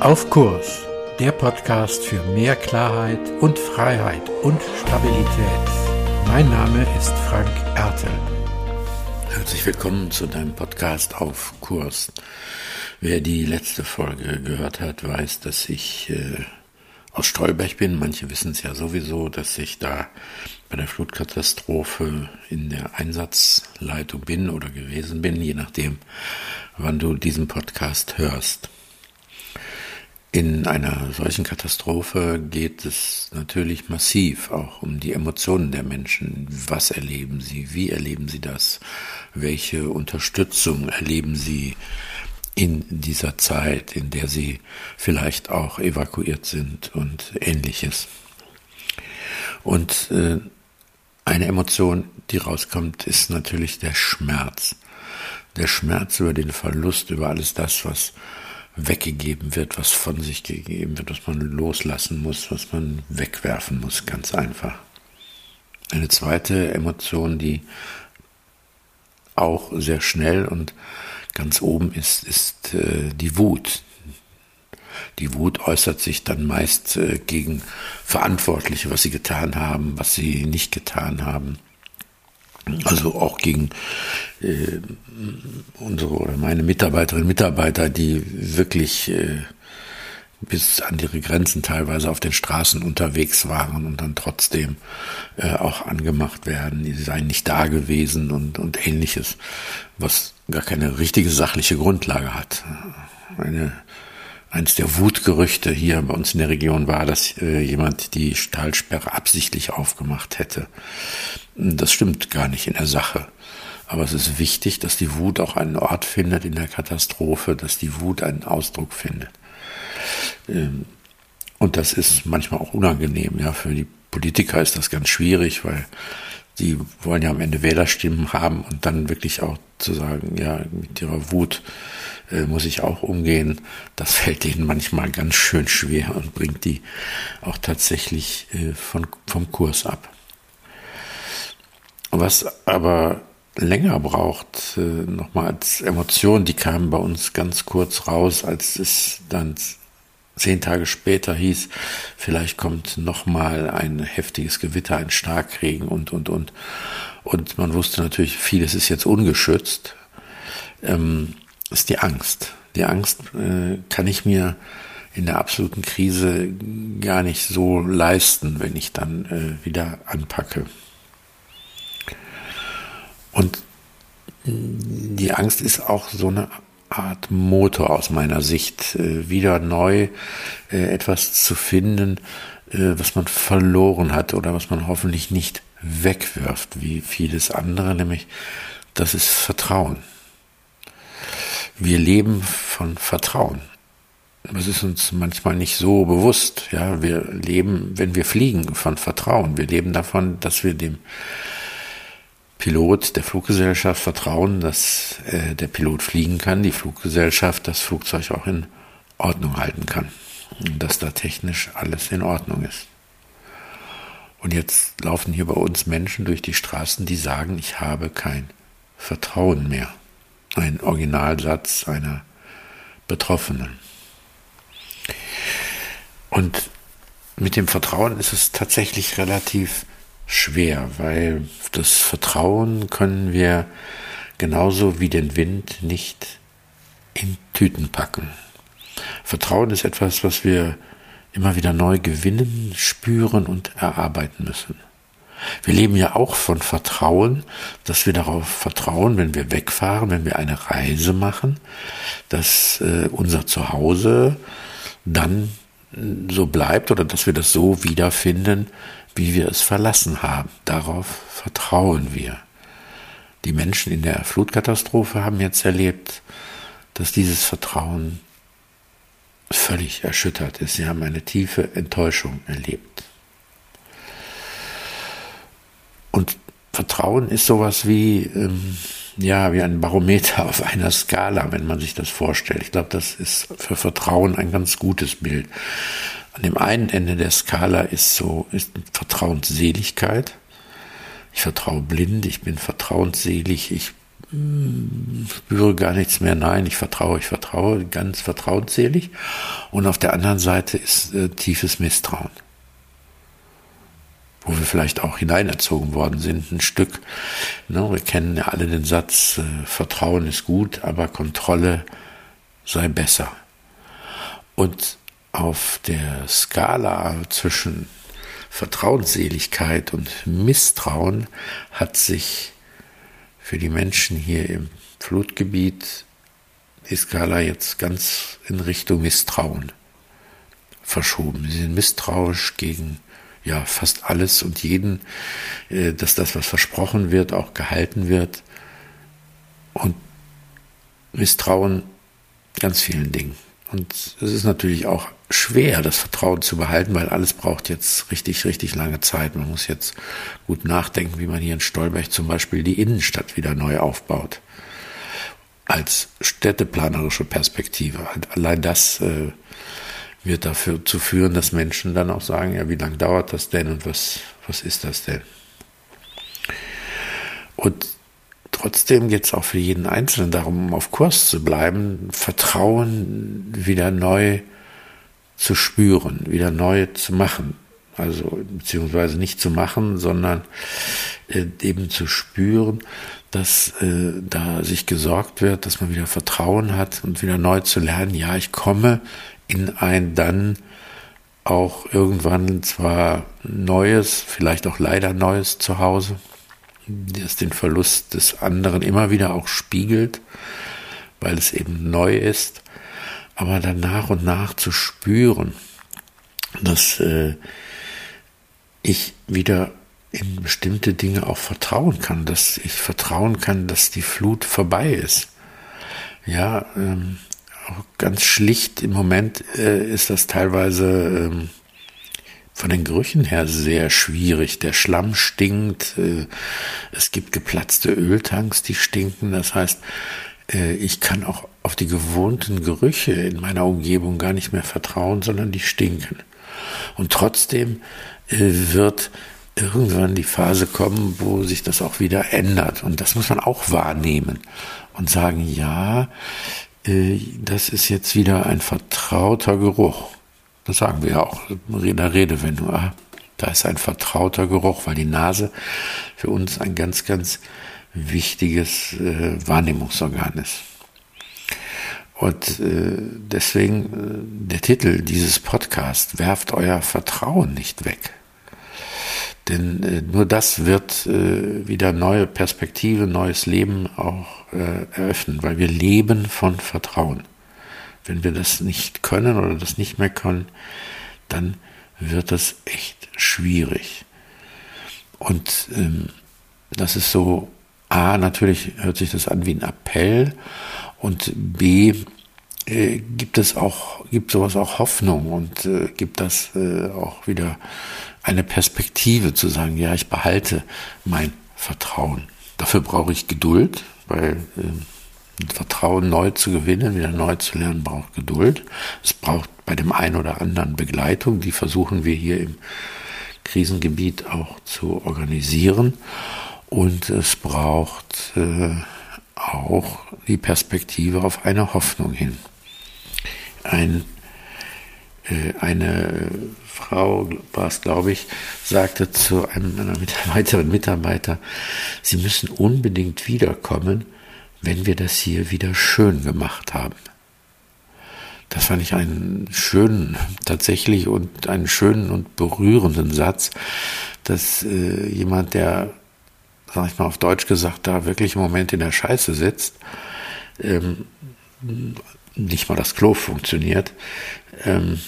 Auf Kurs, der Podcast für mehr Klarheit und Freiheit und Stabilität. Mein Name ist Frank Ertel. Herzlich willkommen zu deinem Podcast Auf Kurs. Wer die letzte Folge gehört hat, weiß, dass ich äh, aus Stolberg bin. Manche wissen es ja sowieso, dass ich da bei der Flutkatastrophe in der Einsatzleitung bin oder gewesen bin, je nachdem, wann du diesen Podcast hörst. In einer solchen Katastrophe geht es natürlich massiv auch um die Emotionen der Menschen. Was erleben sie? Wie erleben sie das? Welche Unterstützung erleben sie in dieser Zeit, in der sie vielleicht auch evakuiert sind und ähnliches? Und äh, eine Emotion, die rauskommt, ist natürlich der Schmerz. Der Schmerz über den Verlust, über alles das, was weggegeben wird, was von sich gegeben wird, was man loslassen muss, was man wegwerfen muss, ganz einfach. Eine zweite Emotion, die auch sehr schnell und ganz oben ist, ist äh, die Wut. Die Wut äußert sich dann meist äh, gegen Verantwortliche, was sie getan haben, was sie nicht getan haben. Also auch gegen äh, unsere oder meine Mitarbeiterinnen und Mitarbeiter, die wirklich äh, bis an ihre Grenzen teilweise auf den Straßen unterwegs waren und dann trotzdem äh, auch angemacht werden, die seien nicht da gewesen und, und ähnliches, was gar keine richtige sachliche Grundlage hat. Eine, eins der Wutgerüchte hier bei uns in der Region war, dass äh, jemand die Stahlsperre absichtlich aufgemacht hätte. Das stimmt gar nicht in der Sache. Aber es ist wichtig, dass die Wut auch einen Ort findet in der Katastrophe, dass die Wut einen Ausdruck findet. Ähm, und das ist manchmal auch unangenehm. Ja, für die Politiker ist das ganz schwierig, weil die wollen ja am Ende Wählerstimmen haben und dann wirklich auch zu sagen, ja, mit ihrer Wut äh, muss ich auch umgehen. Das fällt denen manchmal ganz schön schwer und bringt die auch tatsächlich äh, von, vom Kurs ab. Was aber länger braucht, äh, nochmal als Emotion, die kam bei uns ganz kurz raus, als es dann zehn Tage später hieß, vielleicht kommt nochmal ein heftiges Gewitter, ein Starkregen und, und, und. Und man wusste natürlich, vieles ist jetzt ungeschützt, ähm, ist die Angst. Die Angst äh, kann ich mir in der absoluten Krise gar nicht so leisten, wenn ich dann äh, wieder anpacke. Und die Angst ist auch so eine Art Motor aus meiner Sicht, äh, wieder neu äh, etwas zu finden, äh, was man verloren hat oder was man hoffentlich nicht wegwirft, wie vieles andere, nämlich das ist Vertrauen. Wir leben von Vertrauen. Das ist uns manchmal nicht so bewusst. Ja, wir leben, wenn wir fliegen, von Vertrauen. Wir leben davon, dass wir dem Pilot der Fluggesellschaft vertrauen, dass äh, der Pilot fliegen kann, die Fluggesellschaft das Flugzeug auch in Ordnung halten kann und dass da technisch alles in Ordnung ist. Und jetzt laufen hier bei uns Menschen durch die Straßen, die sagen, ich habe kein Vertrauen mehr. Ein Originalsatz einer Betroffenen. Und mit dem Vertrauen ist es tatsächlich relativ schwer, weil das Vertrauen können wir genauso wie den Wind nicht in Tüten packen. Vertrauen ist etwas, was wir immer wieder neu gewinnen, spüren und erarbeiten müssen. Wir leben ja auch von Vertrauen, dass wir darauf vertrauen, wenn wir wegfahren, wenn wir eine Reise machen, dass äh, unser Zuhause dann so bleibt oder dass wir das so wiederfinden, wie wir es verlassen haben. Darauf vertrauen wir. Die Menschen in der Flutkatastrophe haben jetzt erlebt, dass dieses Vertrauen völlig erschüttert ist. Sie haben eine tiefe Enttäuschung erlebt. Und Vertrauen ist sowas wie, ähm, ja, wie ein Barometer auf einer Skala, wenn man sich das vorstellt. Ich glaube, das ist für Vertrauen ein ganz gutes Bild. An dem einen Ende der Skala ist so, ist Vertrauensseligkeit. Ich vertraue blind, ich bin vertrauensselig, ich spüre gar nichts mehr. Nein, ich vertraue, ich vertraue, ganz vertrauensselig. Und auf der anderen Seite ist äh, tiefes Misstrauen. Wo wir vielleicht auch hineinerzogen worden sind, ein Stück. Ne, wir kennen ja alle den Satz, äh, Vertrauen ist gut, aber Kontrolle sei besser. Und auf der Skala zwischen Vertrauensseligkeit und Misstrauen hat sich für die Menschen hier im Flutgebiet die Skala jetzt ganz in Richtung Misstrauen verschoben. Sie sind misstrauisch gegen ja fast alles und jeden, äh, dass das, was versprochen wird, auch gehalten wird. Und misstrauen ganz vielen Dingen. Und es ist natürlich auch schwer, das Vertrauen zu behalten, weil alles braucht jetzt richtig, richtig lange Zeit. Man muss jetzt gut nachdenken, wie man hier in Stolberg zum Beispiel die Innenstadt wieder neu aufbaut. Als städteplanerische Perspektive. Allein das äh, wird dafür zu führen, dass Menschen dann auch sagen, ja, wie lange dauert das denn und was, was ist das denn? Und trotzdem geht es auch für jeden Einzelnen darum, auf Kurs zu bleiben, Vertrauen wieder neu zu spüren, wieder neu zu machen. Also beziehungsweise nicht zu machen, sondern äh, eben zu spüren, dass äh, da sich gesorgt wird, dass man wieder Vertrauen hat und wieder neu zu lernen, ja, ich komme in ein dann auch irgendwann zwar neues, vielleicht auch leider neues Zuhause, das den Verlust des anderen immer wieder auch spiegelt, weil es eben neu ist, aber dann nach und nach zu spüren, dass äh, ich wieder in bestimmte Dinge auch vertrauen kann, dass ich vertrauen kann, dass die Flut vorbei ist. Ja, ähm, ganz schlicht im Moment äh, ist das teilweise ähm, von den Gerüchen her sehr schwierig. Der Schlamm stinkt, äh, es gibt geplatzte Öltanks, die stinken. Das heißt, äh, ich kann auch auf die gewohnten Gerüche in meiner Umgebung gar nicht mehr vertrauen, sondern die stinken. Und trotzdem äh, wird irgendwann die Phase kommen, wo sich das auch wieder ändert. Und das muss man auch wahrnehmen und sagen, ja, das ist jetzt wieder ein vertrauter Geruch. Das sagen wir ja auch in der Redewendung. Ah, da ist ein vertrauter Geruch, weil die Nase für uns ein ganz, ganz wichtiges äh, Wahrnehmungsorgan ist. Und äh, deswegen äh, der Titel dieses Podcasts, werft euer Vertrauen nicht weg. Denn äh, nur das wird äh, wieder neue Perspektive, neues Leben auch äh, eröffnen, weil wir leben von Vertrauen. Wenn wir das nicht können oder das nicht mehr können, dann wird das echt schwierig. Und ähm, das ist so, A, natürlich hört sich das an wie ein Appell und B, äh, gibt es auch, gibt sowas auch Hoffnung und äh, gibt das äh, auch wieder eine Perspektive zu sagen, ja, ich behalte mein Vertrauen. Dafür brauche ich Geduld, weil äh, Vertrauen neu zu gewinnen, wieder neu zu lernen, braucht Geduld. Es braucht bei dem einen oder anderen Begleitung, die versuchen wir hier im Krisengebiet auch zu organisieren. Und es braucht äh, auch die Perspektive auf eine Hoffnung hin. Ein, äh, eine Frau, war es glaube ich, sagte zu einem einer weiteren Mitarbeiter, Sie müssen unbedingt wiederkommen, wenn wir das hier wieder schön gemacht haben. Das fand ich einen schönen, tatsächlich und einen schönen und berührenden Satz, dass äh, jemand, der, sag ich mal auf Deutsch gesagt, da wirklich im Moment in der Scheiße sitzt, ähm, nicht mal das Klo funktioniert, ähm,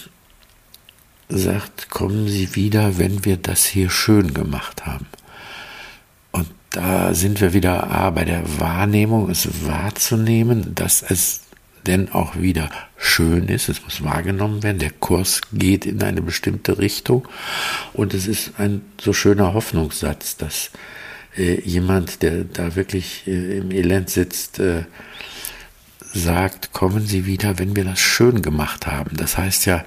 sagt, kommen Sie wieder, wenn wir das hier schön gemacht haben. Da sind wir wieder A, bei der Wahrnehmung, es wahrzunehmen, dass es denn auch wieder schön ist, es muss wahrgenommen werden, der Kurs geht in eine bestimmte Richtung. Und es ist ein so schöner Hoffnungssatz, dass äh, jemand, der da wirklich äh, im Elend sitzt, äh, sagt, kommen Sie wieder, wenn wir das schön gemacht haben. Das heißt ja,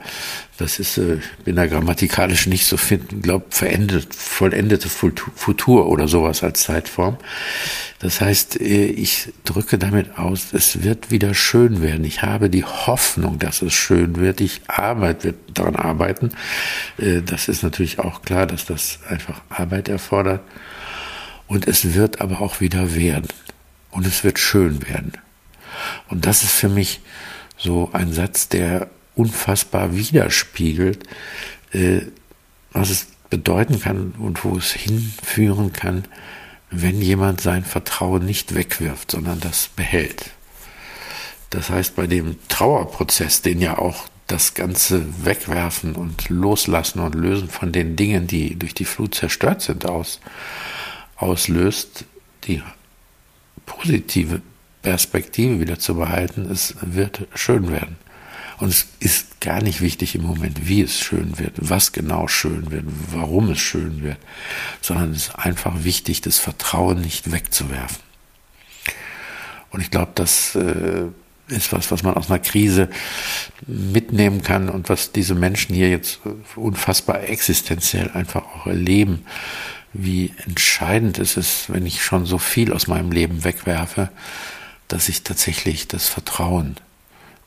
das ist, äh, bin da grammatikalisch nicht so finden, glaube verendet, vollendete Futur oder sowas als Zeitform. Das heißt, äh, ich drücke damit aus, es wird wieder schön werden. Ich habe die Hoffnung, dass es schön wird. Ich arbeite, daran arbeiten. Äh, das ist natürlich auch klar, dass das einfach Arbeit erfordert. Und es wird aber auch wieder werden. Und es wird schön werden. Und das ist für mich so ein Satz, der unfassbar widerspiegelt, äh, was es bedeuten kann und wo es hinführen kann, wenn jemand sein Vertrauen nicht wegwirft, sondern das behält. Das heißt, bei dem Trauerprozess, den ja auch das ganze Wegwerfen und Loslassen und Lösen von den Dingen, die durch die Flut zerstört sind, aus, auslöst, die positive Perspektive wieder zu behalten, es wird schön werden. Und es ist gar nicht wichtig im Moment, wie es schön wird, was genau schön wird, warum es schön wird, sondern es ist einfach wichtig, das Vertrauen nicht wegzuwerfen. Und ich glaube, das äh, ist was, was man aus einer Krise mitnehmen kann und was diese Menschen hier jetzt unfassbar existenziell einfach auch erleben, wie entscheidend es ist, wenn ich schon so viel aus meinem Leben wegwerfe, dass ich tatsächlich das Vertrauen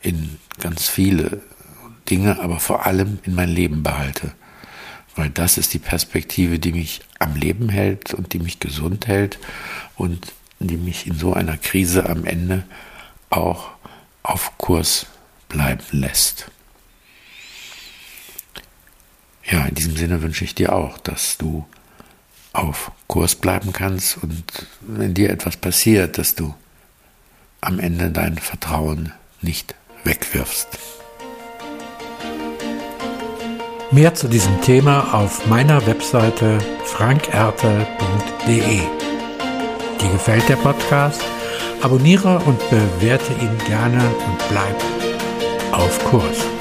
in ganz viele Dinge, aber vor allem in mein Leben behalte. Weil das ist die Perspektive, die mich am Leben hält und die mich gesund hält und die mich in so einer Krise am Ende auch auf Kurs bleiben lässt. Ja, in diesem Sinne wünsche ich dir auch, dass du auf Kurs bleiben kannst und wenn dir etwas passiert, dass du am Ende dein Vertrauen nicht wegwirfst. Mehr zu diesem Thema auf meiner Webseite frankerte.de. Dir gefällt der Podcast? Abonniere und bewerte ihn gerne und bleib auf Kurs.